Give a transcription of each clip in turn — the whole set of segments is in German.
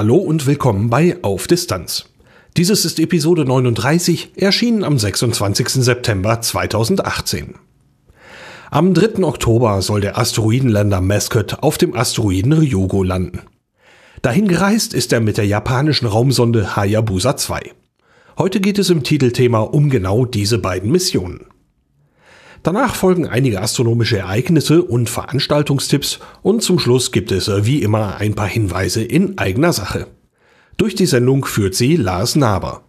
Hallo und willkommen bei Auf Distanz. Dieses ist Episode 39, erschienen am 26. September 2018. Am 3. Oktober soll der Asteroidenländer Mascot auf dem Asteroiden Ryugu landen. Dahin gereist ist er mit der japanischen Raumsonde Hayabusa 2. Heute geht es im Titelthema um genau diese beiden Missionen. Danach folgen einige astronomische Ereignisse und Veranstaltungstipps und zum Schluss gibt es wie immer ein paar Hinweise in eigener Sache. Durch die Sendung führt sie Lars Naber.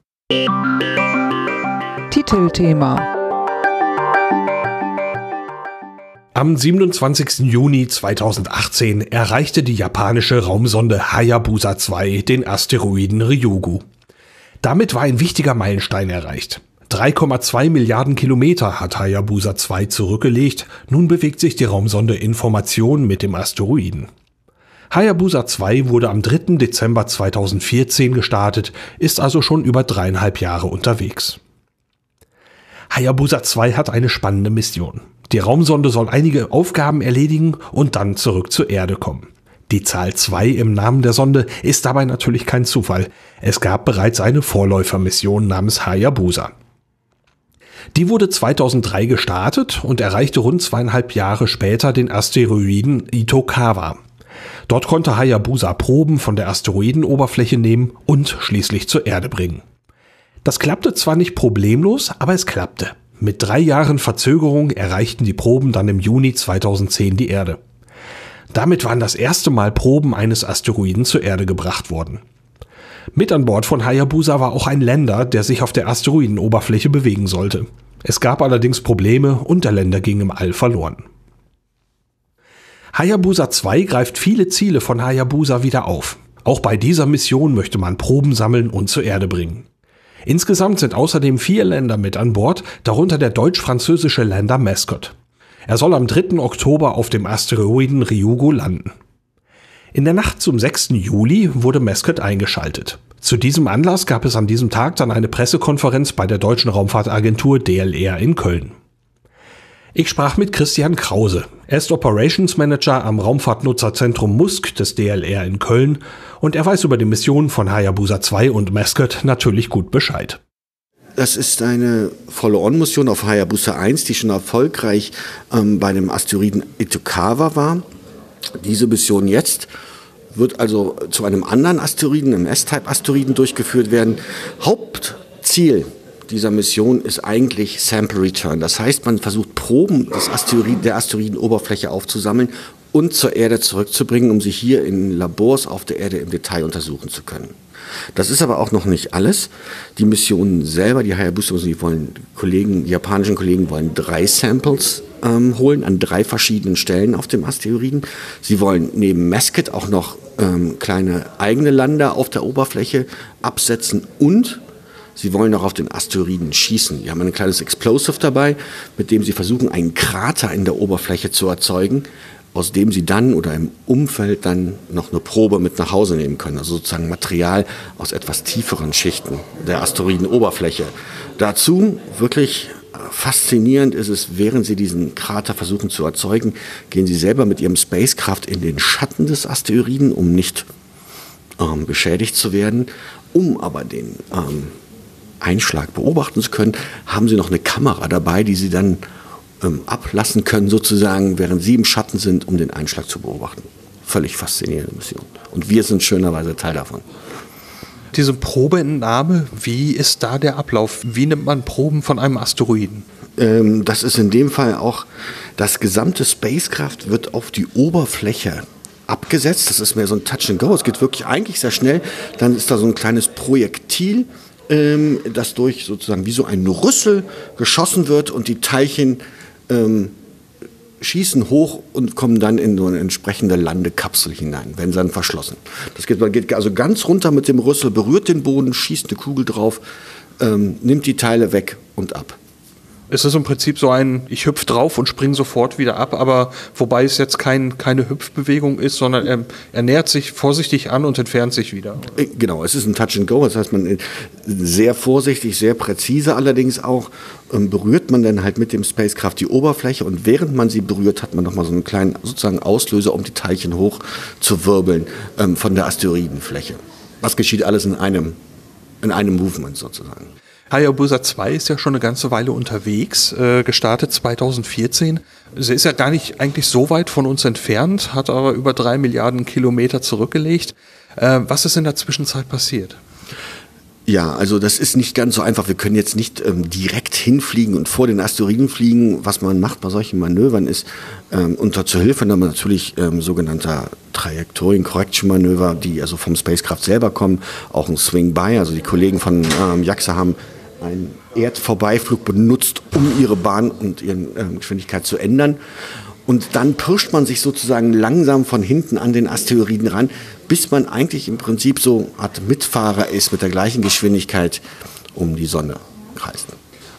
Titelthema Am 27. Juni 2018 erreichte die japanische Raumsonde Hayabusa 2 den Asteroiden Ryugu. Damit war ein wichtiger Meilenstein erreicht. 3,2 Milliarden Kilometer hat Hayabusa 2 zurückgelegt, nun bewegt sich die Raumsonde Information mit dem Asteroiden. Hayabusa 2 wurde am 3. Dezember 2014 gestartet, ist also schon über dreieinhalb Jahre unterwegs. Hayabusa 2 hat eine spannende Mission. Die Raumsonde soll einige Aufgaben erledigen und dann zurück zur Erde kommen. Die Zahl 2 im Namen der Sonde ist dabei natürlich kein Zufall. Es gab bereits eine Vorläufermission namens Hayabusa. Die wurde 2003 gestartet und erreichte rund zweieinhalb Jahre später den Asteroiden Itokawa. Dort konnte Hayabusa Proben von der Asteroidenoberfläche nehmen und schließlich zur Erde bringen. Das klappte zwar nicht problemlos, aber es klappte. Mit drei Jahren Verzögerung erreichten die Proben dann im Juni 2010 die Erde. Damit waren das erste Mal Proben eines Asteroiden zur Erde gebracht worden. Mit an Bord von Hayabusa war auch ein Länder, der sich auf der Asteroidenoberfläche bewegen sollte. Es gab allerdings Probleme und der Länder ging im All verloren. Hayabusa 2 greift viele Ziele von Hayabusa wieder auf. Auch bei dieser Mission möchte man Proben sammeln und zur Erde bringen. Insgesamt sind außerdem vier Länder mit an Bord, darunter der deutsch-französische Länder Mascot. Er soll am 3. Oktober auf dem Asteroiden Ryugu landen. In der Nacht zum 6. Juli wurde Mascot eingeschaltet. Zu diesem Anlass gab es an diesem Tag dann eine Pressekonferenz bei der deutschen Raumfahrtagentur DLR in Köln. Ich sprach mit Christian Krause. Er ist Operations Manager am Raumfahrtnutzerzentrum Musk des DLR in Köln und er weiß über die Mission von Hayabusa 2 und Mascot natürlich gut Bescheid. Das ist eine Follow-on-Mission auf Hayabusa 1, die schon erfolgreich ähm, bei dem Asteroiden Itokawa war. Diese Mission jetzt wird also zu einem anderen Asteroiden, einem S-Type-Asteroiden durchgeführt werden. Hauptziel dieser Mission ist eigentlich Sample Return. Das heißt, man versucht Proben des Asteroid, der Asteroidenoberfläche aufzusammeln und zur Erde zurückzubringen, um sie hier in Labors auf der Erde im Detail untersuchen zu können. Das ist aber auch noch nicht alles. Die Missionen selber, die Hayabusa, die wollen Kollegen, die japanischen Kollegen wollen drei Samples ähm, holen an drei verschiedenen Stellen auf dem Asteroiden. Sie wollen neben Mascot auch noch ähm, kleine eigene Lander auf der Oberfläche absetzen und Sie wollen auch auf den Asteroiden schießen. Sie haben ein kleines Explosive dabei, mit dem sie versuchen, einen Krater in der Oberfläche zu erzeugen, aus dem sie dann oder im Umfeld dann noch eine Probe mit nach Hause nehmen können. Also sozusagen Material aus etwas tieferen Schichten der Asteroidenoberfläche. Dazu wirklich faszinierend ist es, während sie diesen Krater versuchen zu erzeugen, gehen sie selber mit ihrem Spacecraft in den Schatten des Asteroiden, um nicht ähm, beschädigt zu werden, um aber den ähm, Einschlag beobachten zu können, haben sie noch eine Kamera dabei, die sie dann ähm, ablassen können, sozusagen, während sie im Schatten sind, um den Einschlag zu beobachten. Völlig faszinierende Mission. Und wir sind schönerweise Teil davon. Diese Probeentnahme, wie ist da der Ablauf? Wie nimmt man Proben von einem Asteroiden? Ähm, das ist in dem Fall auch, das gesamte Spacecraft wird auf die Oberfläche abgesetzt. Das ist mehr so ein Touch and Go. Es geht wirklich eigentlich sehr schnell. Dann ist da so ein kleines Projektil, ähm, das durch sozusagen wie so ein Rüssel geschossen wird und die Teilchen ähm, schießen hoch und kommen dann in so eine entsprechende Landekapsel hinein, werden dann verschlossen. Das geht, man geht also ganz runter mit dem Rüssel, berührt den Boden, schießt eine Kugel drauf, ähm, nimmt die Teile weg und ab. Es ist im Prinzip so ein, ich hüpfe drauf und springe sofort wieder ab, aber wobei es jetzt kein, keine Hüpfbewegung ist, sondern er, er nähert sich vorsichtig an und entfernt sich wieder. Äh, genau, es ist ein Touch and Go, das heißt, man äh, sehr vorsichtig, sehr präzise allerdings auch ähm, berührt man dann halt mit dem Spacecraft die Oberfläche und während man sie berührt, hat man nochmal so einen kleinen sozusagen Auslöser, um die Teilchen hoch zu wirbeln ähm, von der Asteroidenfläche. Was geschieht alles in einem, in einem Movement sozusagen. Hayabusa 2 ist ja schon eine ganze Weile unterwegs, äh, gestartet 2014. Sie ist ja gar nicht eigentlich so weit von uns entfernt, hat aber über drei Milliarden Kilometer zurückgelegt. Äh, was ist in der Zwischenzeit passiert? Ja, also das ist nicht ganz so einfach. Wir können jetzt nicht ähm, direkt hinfliegen und vor den Asteroiden fliegen. Was man macht bei solchen Manövern ist ähm, unter Zuhilfe natürlich ähm, sogenannter Trajektorien Correction Manöver, die also vom Spacecraft selber kommen, auch ein Swing by. Also die Kollegen von ähm, JAXA haben einen Erdvorbeiflug benutzt, um ihre Bahn und ihre äh, Geschwindigkeit zu ändern. Und dann pirscht man sich sozusagen langsam von hinten an den Asteroiden ran, bis man eigentlich im Prinzip so Art Mitfahrer ist mit der gleichen Geschwindigkeit um die Sonne kreist.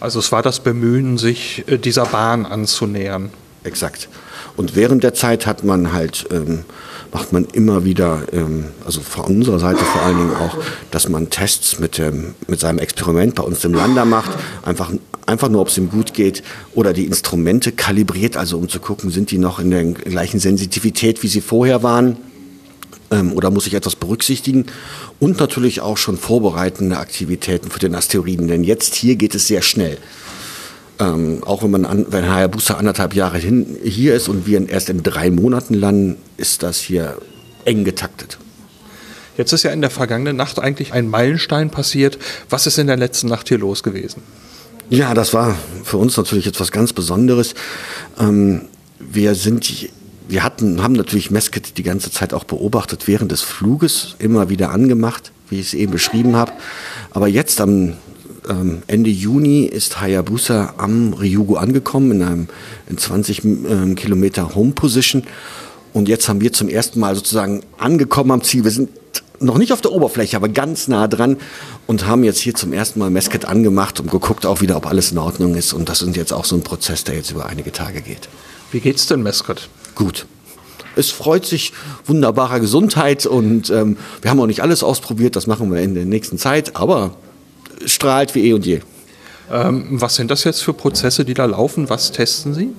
Also es war das Bemühen, sich äh, dieser Bahn anzunähern. Exakt. Und während der Zeit hat man halt ähm, macht man immer wieder, ähm, also von unserer Seite vor allen Dingen auch, dass man Tests mit, dem, mit seinem Experiment bei uns im Lander macht, einfach, einfach nur, ob es ihm gut geht, oder die Instrumente kalibriert, also um zu gucken, sind die noch in der gleichen Sensitivität, wie sie vorher waren ähm, oder muss ich etwas berücksichtigen? Und natürlich auch schon vorbereitende Aktivitäten für den Asteroiden, denn jetzt hier geht es sehr schnell. Ähm, auch wenn man an, wenn Hayabusa anderthalb Jahre hin, hier ist und wir erst in drei Monaten landen, ist das hier eng getaktet. Jetzt ist ja in der vergangenen Nacht eigentlich ein Meilenstein passiert. Was ist in der letzten Nacht hier los gewesen? Ja, das war für uns natürlich etwas ganz Besonderes. Ähm, wir sind, wir hatten, haben natürlich Mesket die ganze Zeit auch beobachtet während des Fluges, immer wieder angemacht, wie ich es eben beschrieben habe. Aber jetzt am ähm, Ende Juni ist Hayabusa am Ryugu angekommen, in einem in 20 ähm, Kilometer Home Position. Und jetzt haben wir zum ersten Mal sozusagen angekommen am Ziel. Wir sind noch nicht auf der Oberfläche, aber ganz nah dran und haben jetzt hier zum ersten Mal Mesket angemacht und geguckt auch wieder, ob alles in Ordnung ist. Und das ist jetzt auch so ein Prozess, der jetzt über einige Tage geht. Wie geht's denn Mesket? Gut. Es freut sich wunderbarer Gesundheit und ähm, wir haben auch nicht alles ausprobiert, das machen wir in der nächsten Zeit, aber strahlt wie eh und je. Ähm, was sind das jetzt für Prozesse, die da laufen? Was testen Sie?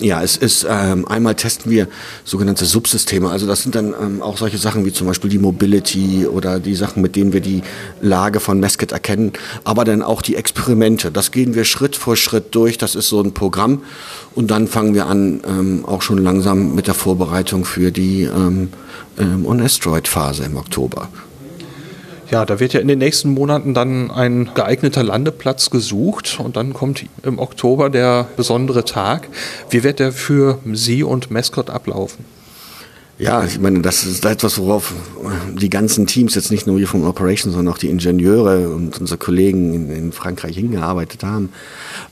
Ja, es ist ähm, einmal testen wir sogenannte Subsysteme. Also das sind dann ähm, auch solche Sachen wie zum Beispiel die Mobility oder die Sachen, mit denen wir die Lage von Mesket erkennen, aber dann auch die Experimente. Das gehen wir Schritt vor Schritt durch. Das ist so ein Programm und dann fangen wir an ähm, auch schon langsam mit der Vorbereitung für die ähm, ähm, On-Asteroid-Phase im Oktober. Ja, da wird ja in den nächsten Monaten dann ein geeigneter Landeplatz gesucht und dann kommt im Oktober der besondere Tag. Wie wird der für Sie und Mascot ablaufen? Ja, ich meine, das ist etwas, worauf die ganzen Teams, jetzt nicht nur wir vom Operation, sondern auch die Ingenieure und unsere Kollegen in, in Frankreich hingearbeitet haben.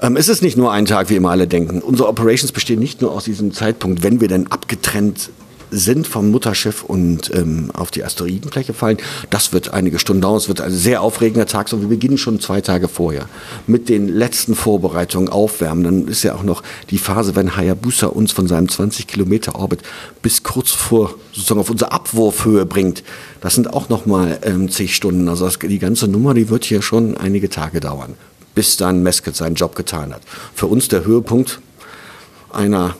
Ähm, es ist nicht nur ein Tag, wie immer alle denken. Unsere Operations bestehen nicht nur aus diesem Zeitpunkt, wenn wir denn abgetrennt sind vom Mutterschiff und ähm, auf die Asteroidenfläche fallen. Das wird einige Stunden dauern. Es wird ein sehr aufregender Tag. So, wir beginnen schon zwei Tage vorher mit den letzten Vorbereitungen aufwärmen. Dann ist ja auch noch die Phase, wenn Hayabusa uns von seinem 20 Kilometer Orbit bis kurz vor sozusagen auf unsere Abwurfhöhe bringt. Das sind auch noch mal ähm, zig Stunden. Also das, die ganze Nummer, die wird hier schon einige Tage dauern, bis dann Mesket seinen Job getan hat. Für uns der Höhepunkt einer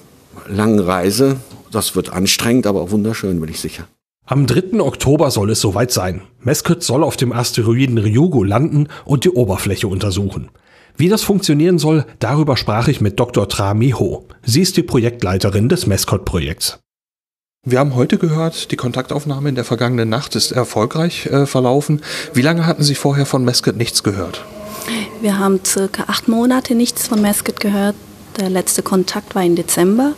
langen Reise das wird anstrengend, aber auch wunderschön, bin ich sicher. Am 3. Oktober soll es soweit sein. Meskut soll auf dem Asteroiden Ryugu landen und die Oberfläche untersuchen. Wie das funktionieren soll, darüber sprach ich mit Dr. Tra Miho. Sie ist die Projektleiterin des Mescot-Projekts. Wir haben heute gehört, die Kontaktaufnahme in der vergangenen Nacht ist erfolgreich äh, verlaufen. Wie lange hatten Sie vorher von Mescot nichts gehört? Wir haben circa acht Monate nichts von Mescot gehört. Der letzte Kontakt war im Dezember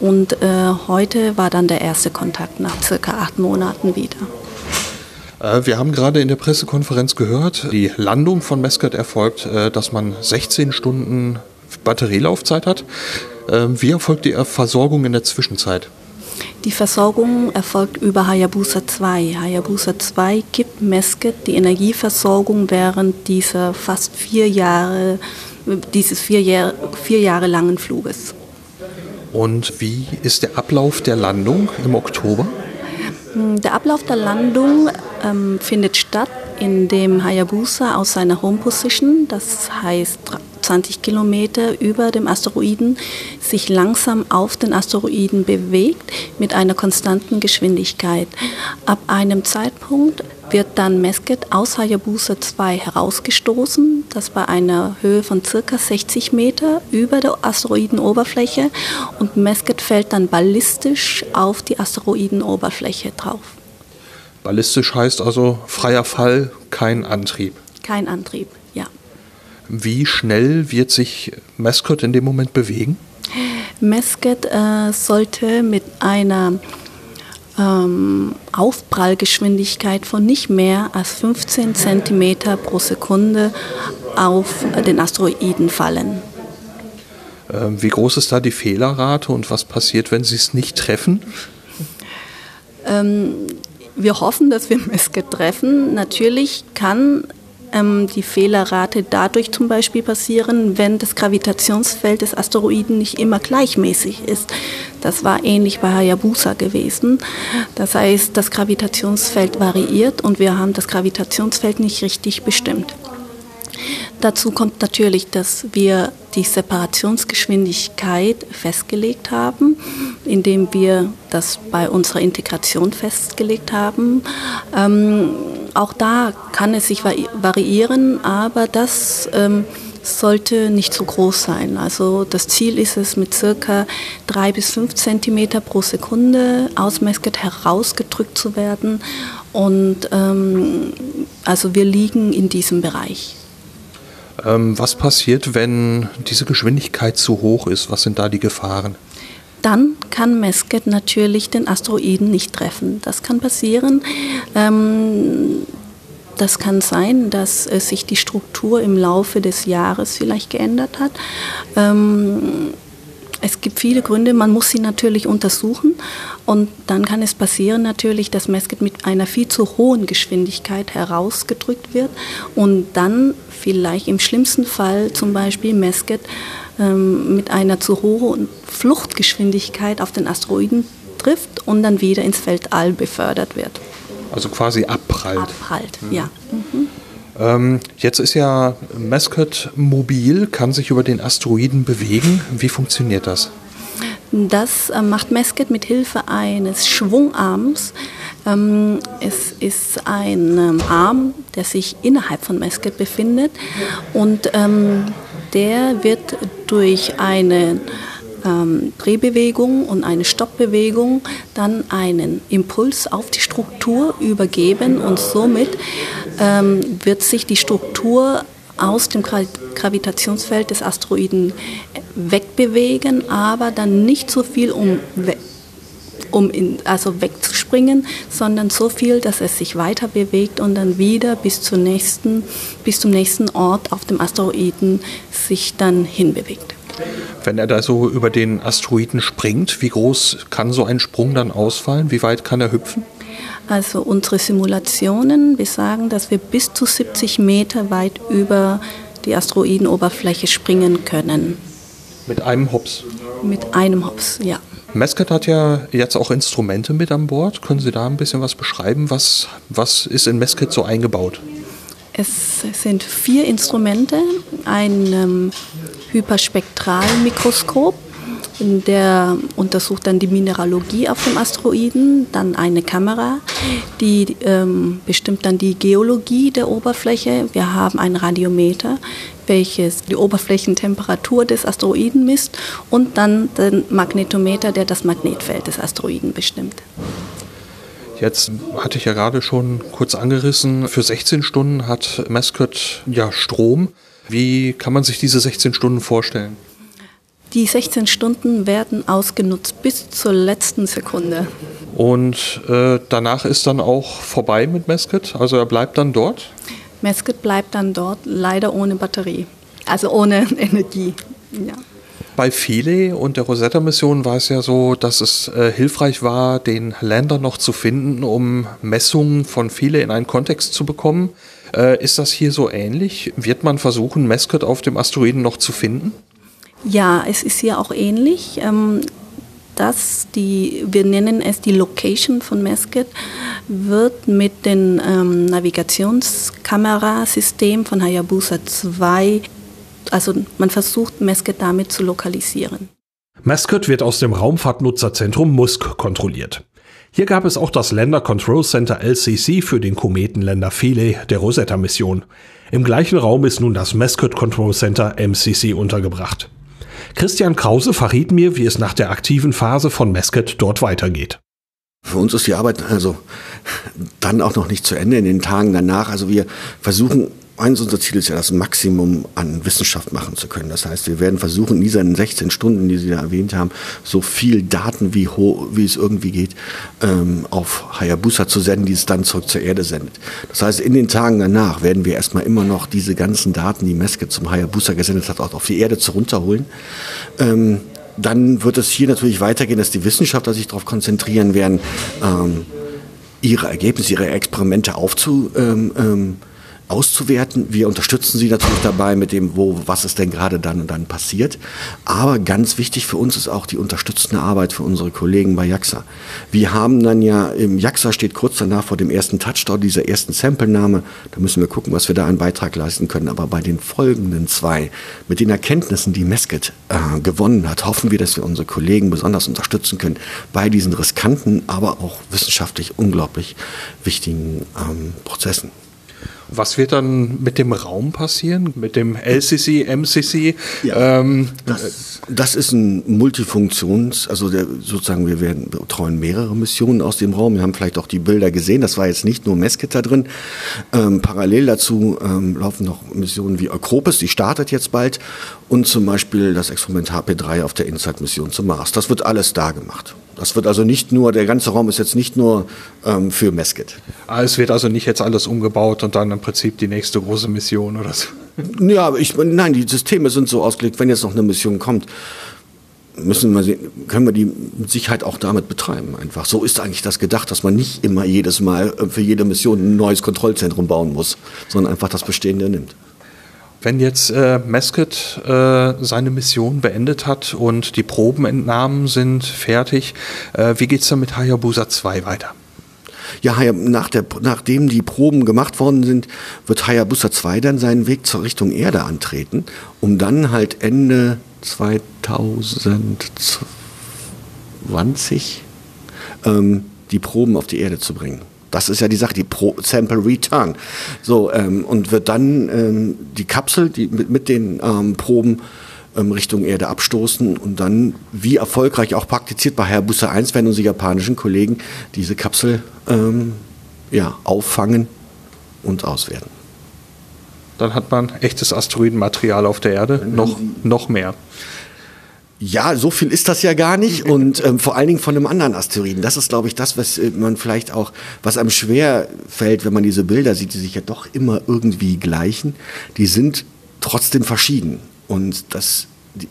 und äh, heute war dann der erste Kontakt nach circa acht Monaten wieder. Äh, wir haben gerade in der Pressekonferenz gehört, die Landung von Mescot erfolgt, äh, dass man 16 Stunden Batterielaufzeit hat. Ähm, wie erfolgt die Versorgung in der Zwischenzeit? Die Versorgung erfolgt über Hayabusa 2. Hayabusa 2 gibt Mesket die Energieversorgung während dieser fast vier Jahre, dieses vier, Jahr, vier Jahre langen Fluges. Und wie ist der Ablauf der Landung im Oktober? Der Ablauf der Landung ähm, findet statt, indem Hayabusa aus seiner Home Position, das heißt 20 Kilometer über dem Asteroiden sich langsam auf den Asteroiden bewegt mit einer konstanten Geschwindigkeit. Ab einem Zeitpunkt wird dann Mesket aus Hayabusa 2 herausgestoßen, das bei einer Höhe von circa 60 Meter über der Asteroidenoberfläche und Mesket fällt dann ballistisch auf die Asteroidenoberfläche drauf. Ballistisch heißt also freier Fall, kein Antrieb. Kein Antrieb, ja. Wie schnell wird sich Mascot in dem Moment bewegen? Mascot äh, sollte mit einer ähm, Aufprallgeschwindigkeit von nicht mehr als 15 cm pro Sekunde auf den Asteroiden fallen. Ähm, wie groß ist da die Fehlerrate und was passiert, wenn Sie es nicht treffen? Ähm, wir hoffen, dass wir Mesket treffen. Natürlich kann die Fehlerrate dadurch zum Beispiel passieren, wenn das Gravitationsfeld des Asteroiden nicht immer gleichmäßig ist. Das war ähnlich bei Hayabusa gewesen. Das heißt, das Gravitationsfeld variiert und wir haben das Gravitationsfeld nicht richtig bestimmt. Dazu kommt natürlich, dass wir die Separationsgeschwindigkeit festgelegt haben, indem wir das bei unserer Integration festgelegt haben. Ähm, auch da kann es sich variieren, aber das ähm, sollte nicht zu groß sein. Also das Ziel ist es, mit circa drei bis fünf Zentimeter pro Sekunde aus Mesket herausgedrückt zu werden. Und ähm, also wir liegen in diesem Bereich. Ähm, was passiert, wenn diese Geschwindigkeit zu hoch ist? Was sind da die Gefahren? Dann kann Mesket natürlich den Asteroiden nicht treffen. Das kann passieren. Ähm, das kann sein, dass sich die Struktur im Laufe des Jahres vielleicht geändert hat. Ähm, es gibt viele Gründe, man muss sie natürlich untersuchen und dann kann es passieren natürlich, dass Mesket mit einer viel zu hohen Geschwindigkeit herausgedrückt wird und dann vielleicht im schlimmsten Fall zum Beispiel Mesket ähm, mit einer zu hohen Fluchtgeschwindigkeit auf den Asteroiden trifft und dann wieder ins Weltall befördert wird. Also quasi abprallt. Abprallt, mhm. ja. Mhm. Ähm, jetzt ist ja Mascot mobil, kann sich über den Asteroiden bewegen. Wie funktioniert das? Das äh, macht Mascot mit Hilfe eines Schwungarms. Ähm, es ist ein ähm, Arm, der sich innerhalb von Mascot befindet und ähm, der wird durch eine ähm, Drehbewegung und eine Stoppbewegung dann einen Impuls auf die Struktur übergeben und somit ähm, wird sich die Struktur aus dem Gravitationsfeld des Asteroiden wegbewegen, aber dann nicht so viel um, um in, also wegzuspringen, sondern so viel, dass es sich weiter bewegt und dann wieder bis, zur nächsten, bis zum nächsten Ort auf dem Asteroiden sich dann hinbewegt. Wenn er da so über den Asteroiden springt, wie groß kann so ein Sprung dann ausfallen? Wie weit kann er hüpfen? Also unsere Simulationen besagen, dass wir bis zu 70 Meter weit über die Asteroidenoberfläche springen können. Mit einem Hops? Mit einem Hops, ja. Mesket hat ja jetzt auch Instrumente mit an Bord. Können Sie da ein bisschen was beschreiben? Was, was ist in Mesket so eingebaut? Es sind vier Instrumente, ein ähm, Hyperspektralmikroskop, der untersucht dann die Mineralogie auf dem Asteroiden, dann eine Kamera, die ähm, bestimmt dann die Geologie der Oberfläche. Wir haben ein Radiometer, welches die Oberflächentemperatur des Asteroiden misst und dann den Magnetometer, der das Magnetfeld des Asteroiden bestimmt. Jetzt hatte ich ja gerade schon kurz angerissen, für 16 Stunden hat Mascot ja Strom. Wie kann man sich diese 16 Stunden vorstellen? Die 16 Stunden werden ausgenutzt bis zur letzten Sekunde. Und äh, danach ist dann auch vorbei mit Mesket? Also er bleibt dann dort? Mesket bleibt dann dort, leider ohne Batterie, also ohne Energie. Ja. Bei Philae und der Rosetta-Mission war es ja so, dass es äh, hilfreich war, den Lander noch zu finden, um Messungen von Philae in einen Kontext zu bekommen. Äh, ist das hier so ähnlich? Wird man versuchen, Mesket auf dem Asteroiden noch zu finden? Ja, es ist hier auch ähnlich. Ähm, das, die, wir nennen es die Location von Mesket, wird mit dem ähm, Navigationskamerasystem von Hayabusa 2, also man versucht Mesket damit zu lokalisieren. Mesket wird aus dem Raumfahrtnutzerzentrum Musk kontrolliert. Hier gab es auch das Länder Control Center LCC für den Kometenländer Philae der Rosetta-Mission. Im gleichen Raum ist nun das Mesket Control Center MCC untergebracht. Christian Krause verriet mir, wie es nach der aktiven Phase von Mesket dort weitergeht. Für uns ist die Arbeit also dann auch noch nicht zu Ende in den Tagen danach. Also wir versuchen eines unserer Ziele ist ja, das Maximum an Wissenschaft machen zu können. Das heißt, wir werden versuchen, in diesen 16 Stunden, die Sie da erwähnt haben, so viel Daten, wie, wie es irgendwie geht, ähm, auf Hayabusa zu senden, die es dann zurück zur Erde sendet. Das heißt, in den Tagen danach werden wir erstmal immer noch diese ganzen Daten, die Meske zum Hayabusa gesendet hat, auch auf die Erde zurückholen. Ähm, dann wird es hier natürlich weitergehen, dass die Wissenschaftler sich darauf konzentrieren werden, ähm, ihre Ergebnisse, ihre Experimente aufzu, ähm, ähm, auszuwerten. Wir unterstützen sie natürlich dabei mit dem, wo, was ist denn gerade dann und dann passiert. Aber ganz wichtig für uns ist auch die unterstützende Arbeit für unsere Kollegen bei JAXA. Wir haben dann ja, im JAXA steht kurz danach vor dem ersten Touchdown, dieser ersten Samplenahme. Da müssen wir gucken, was wir da einen Beitrag leisten können. Aber bei den folgenden zwei, mit den Erkenntnissen, die Mesket äh, gewonnen hat, hoffen wir, dass wir unsere Kollegen besonders unterstützen können bei diesen riskanten, aber auch wissenschaftlich unglaublich wichtigen ähm, Prozessen. Was wird dann mit dem Raum passieren? Mit dem LCC, MCC? Ja, ähm, das, das, ist ein Multifunktions, also der, sozusagen wir werden betreuen mehrere Missionen aus dem Raum. Wir haben vielleicht auch die Bilder gesehen. Das war jetzt nicht nur Mesquita drin. Ähm, parallel dazu ähm, laufen noch Missionen wie Akropis, die startet jetzt bald. Und zum Beispiel das Experiment HP3 auf der Insight-Mission zum Mars. Das wird alles da gemacht. Das wird also nicht nur, der ganze Raum ist jetzt nicht nur ähm, für Mesket. Ah, es wird also nicht jetzt alles umgebaut und dann im Prinzip die nächste große Mission oder so. Ja, ich, nein, die Systeme sind so ausgelegt, wenn jetzt noch eine Mission kommt, müssen wir sehen, können wir die mit Sicherheit auch damit betreiben. Einfach so ist eigentlich das gedacht, dass man nicht immer jedes Mal äh, für jede Mission ein neues Kontrollzentrum bauen muss, sondern einfach das Bestehende nimmt. Wenn jetzt äh, Mesket äh, seine Mission beendet hat und die Probenentnahmen sind fertig, äh, wie geht es dann mit Hayabusa 2 weiter? Ja, nach der, nachdem die Proben gemacht worden sind, wird Hayabusa 2 dann seinen Weg zur Richtung Erde antreten, um dann halt Ende 2020 ähm, die Proben auf die Erde zu bringen. Das ist ja die Sache, die Pro Sample Return. So, ähm, und wird dann ähm, die Kapsel die mit, mit den ähm, Proben ähm, Richtung Erde abstoßen und dann, wie erfolgreich auch praktiziert bei Hayabusa 1, werden unsere japanischen Kollegen diese Kapsel ähm, ja, auffangen und auswerten. Dann hat man echtes Asteroidenmaterial auf der Erde, noch, noch mehr. Ja, so viel ist das ja gar nicht und ähm, vor allen Dingen von einem anderen Asteroiden. Das ist, glaube ich, das, was äh, man vielleicht auch, was einem schwer fällt, wenn man diese Bilder sieht, die sich ja doch immer irgendwie gleichen. Die sind trotzdem verschieden und das, die,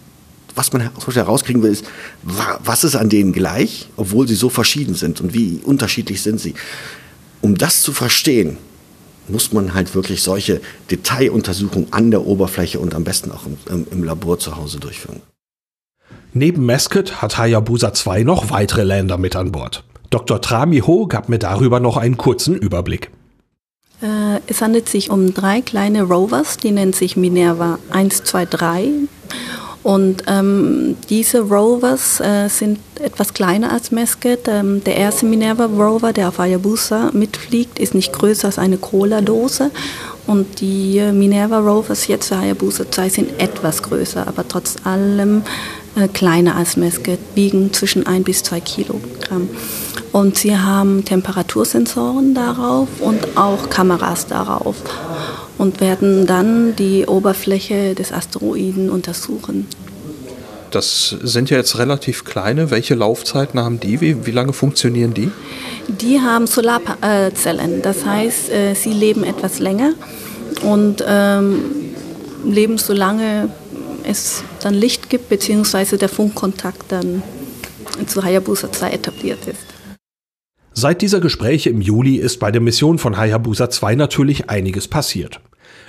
was man herauskriegen will, ist, was ist an denen gleich, obwohl sie so verschieden sind und wie unterschiedlich sind sie. Um das zu verstehen, muss man halt wirklich solche Detailuntersuchungen an der Oberfläche und am besten auch im, im Labor zu Hause durchführen. Neben Mesket hat Hayabusa 2 noch weitere Länder mit an Bord. Dr. Trami Ho gab mir darüber noch einen kurzen Überblick. Äh, es handelt sich um drei kleine Rovers, die nennen sich Minerva 1, 2, 3. Und ähm, diese Rovers äh, sind etwas kleiner als Mesket. Ähm, der erste Minerva Rover, der auf Hayabusa mitfliegt, ist nicht größer als eine Cola-Dose. Und die äh, Minerva Rovers jetzt für Hayabusa 2 sind etwas größer, aber trotz allem äh, kleiner als Mesket, wiegen zwischen ein bis zwei Kilogramm. Und sie haben Temperatursensoren darauf und auch Kameras darauf und werden dann die Oberfläche des Asteroiden untersuchen. Das sind ja jetzt relativ kleine. Welche Laufzeiten haben die? Wie, wie lange funktionieren die? Die haben Solarzellen. Das heißt, äh, sie leben etwas länger und ähm, leben so lange es dann Licht gibt, beziehungsweise der Funkkontakt dann zu Hayabusa 2 etabliert ist. Seit dieser Gespräche im Juli ist bei der Mission von Hayabusa 2 natürlich einiges passiert.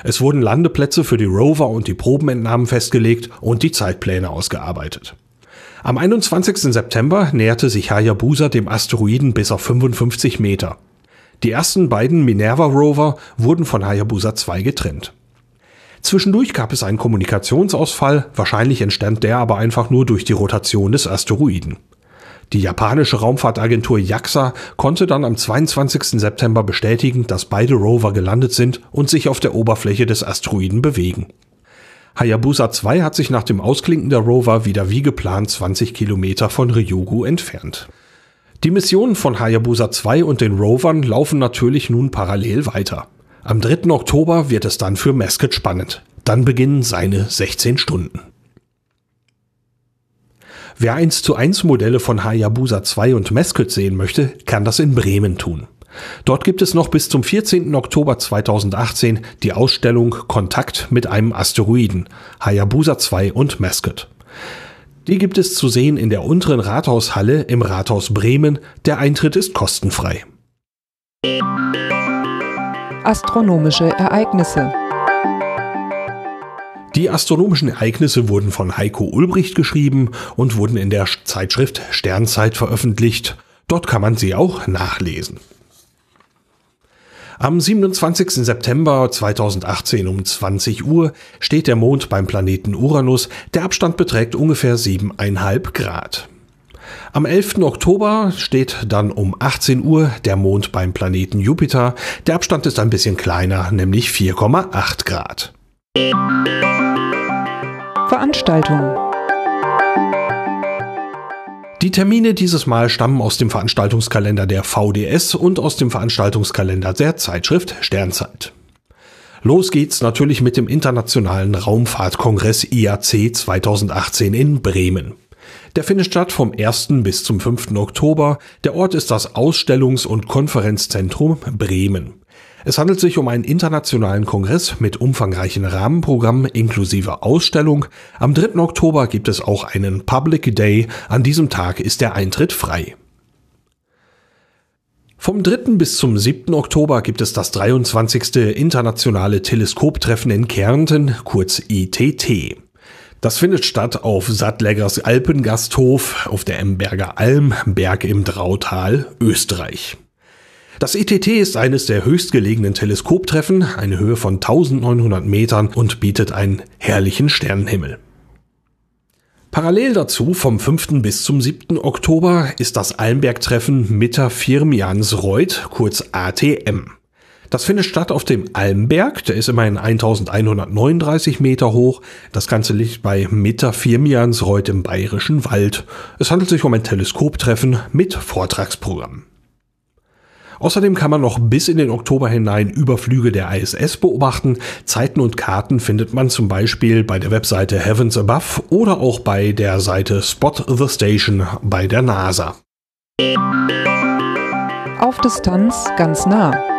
Es wurden Landeplätze für die Rover und die Probenentnahmen festgelegt und die Zeitpläne ausgearbeitet. Am 21. September näherte sich Hayabusa dem Asteroiden bis auf 55 Meter. Die ersten beiden Minerva Rover wurden von Hayabusa 2 getrennt. Zwischendurch gab es einen Kommunikationsausfall, wahrscheinlich entstand der aber einfach nur durch die Rotation des Asteroiden. Die japanische Raumfahrtagentur JAXA konnte dann am 22. September bestätigen, dass beide Rover gelandet sind und sich auf der Oberfläche des Asteroiden bewegen. Hayabusa 2 hat sich nach dem Ausklinken der Rover wieder wie geplant 20 Kilometer von Ryugu entfernt. Die Missionen von Hayabusa 2 und den Rovern laufen natürlich nun parallel weiter. Am 3. Oktober wird es dann für Mesket spannend. Dann beginnen seine 16 Stunden. Wer 1 zu 1 Modelle von Hayabusa 2 und Mesket sehen möchte, kann das in Bremen tun. Dort gibt es noch bis zum 14. Oktober 2018 die Ausstellung Kontakt mit einem Asteroiden, Hayabusa 2 und Mesket. Die gibt es zu sehen in der unteren Rathaushalle im Rathaus Bremen. Der Eintritt ist kostenfrei. Astronomische Ereignisse die astronomischen Ereignisse wurden von Heiko Ulbricht geschrieben und wurden in der Zeitschrift Sternzeit veröffentlicht. Dort kann man sie auch nachlesen. Am 27. September 2018 um 20 Uhr steht der Mond beim Planeten Uranus. Der Abstand beträgt ungefähr 7,5 Grad. Am 11. Oktober steht dann um 18 Uhr der Mond beim Planeten Jupiter. Der Abstand ist ein bisschen kleiner, nämlich 4,8 Grad. Veranstaltungen. Die Termine dieses Mal stammen aus dem Veranstaltungskalender der VDS und aus dem Veranstaltungskalender der Zeitschrift Sternzeit. Los geht's natürlich mit dem Internationalen Raumfahrtkongress IAC 2018 in Bremen. Der findet statt vom 1. bis zum 5. Oktober. Der Ort ist das Ausstellungs- und Konferenzzentrum Bremen. Es handelt sich um einen internationalen Kongress mit umfangreichen Rahmenprogrammen inklusive Ausstellung. Am 3. Oktober gibt es auch einen Public Day. An diesem Tag ist der Eintritt frei. Vom 3. bis zum 7. Oktober gibt es das 23. internationale Teleskoptreffen in Kärnten, kurz ITT. Das findet statt auf Sattleggers Alpengasthof auf der Emberger Alm, Berg im Drautal, Österreich. Das ETT ist eines der höchstgelegenen Teleskoptreffen, eine Höhe von 1900 Metern und bietet einen herrlichen Sternenhimmel. Parallel dazu vom 5. bis zum 7. Oktober ist das Almberg-Treffen Mitter Firmiansreuth, kurz ATM. Das findet statt auf dem Almberg, der ist immerhin 1139 Meter hoch. Das Ganze liegt bei Mitter Firmiansreuth im Bayerischen Wald. Es handelt sich um ein Teleskoptreffen mit Vortragsprogramm. Außerdem kann man noch bis in den Oktober hinein Überflüge der ISS beobachten. Zeiten und Karten findet man zum Beispiel bei der Webseite Heavens Above oder auch bei der Seite Spot the Station bei der NASA. Auf Distanz ganz nah.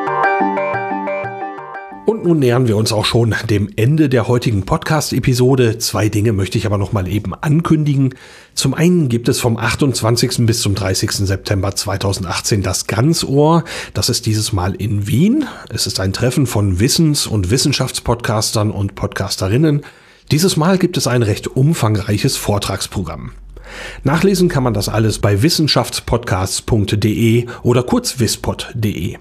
Und nun nähern wir uns auch schon dem Ende der heutigen Podcast-Episode. Zwei Dinge möchte ich aber noch mal eben ankündigen. Zum einen gibt es vom 28. bis zum 30. September 2018 das Ganzohr. Das ist dieses Mal in Wien. Es ist ein Treffen von Wissens- und Wissenschaftspodcastern und Podcasterinnen. Dieses Mal gibt es ein recht umfangreiches Vortragsprogramm. Nachlesen kann man das alles bei wissenschaftspodcasts.de oder kurz wispod.de.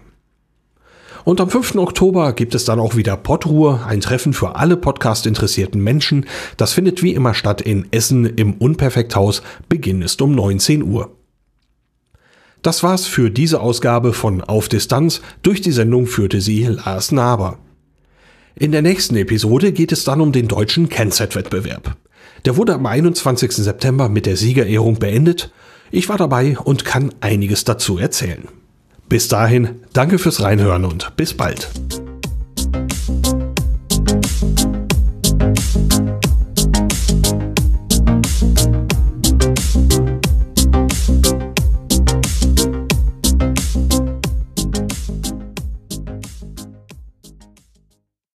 Und am 5. Oktober gibt es dann auch wieder Podruhe, ein Treffen für alle Podcast-interessierten Menschen. Das findet wie immer statt in Essen im Unperfekthaus. Beginn ist um 19 Uhr. Das war's für diese Ausgabe von Auf Distanz. Durch die Sendung führte sie Lars Naber. In der nächsten Episode geht es dann um den deutschen Kennset-Wettbewerb. Der wurde am 21. September mit der Siegerehrung beendet. Ich war dabei und kann einiges dazu erzählen. Bis dahin, danke fürs Reinhören und bis bald.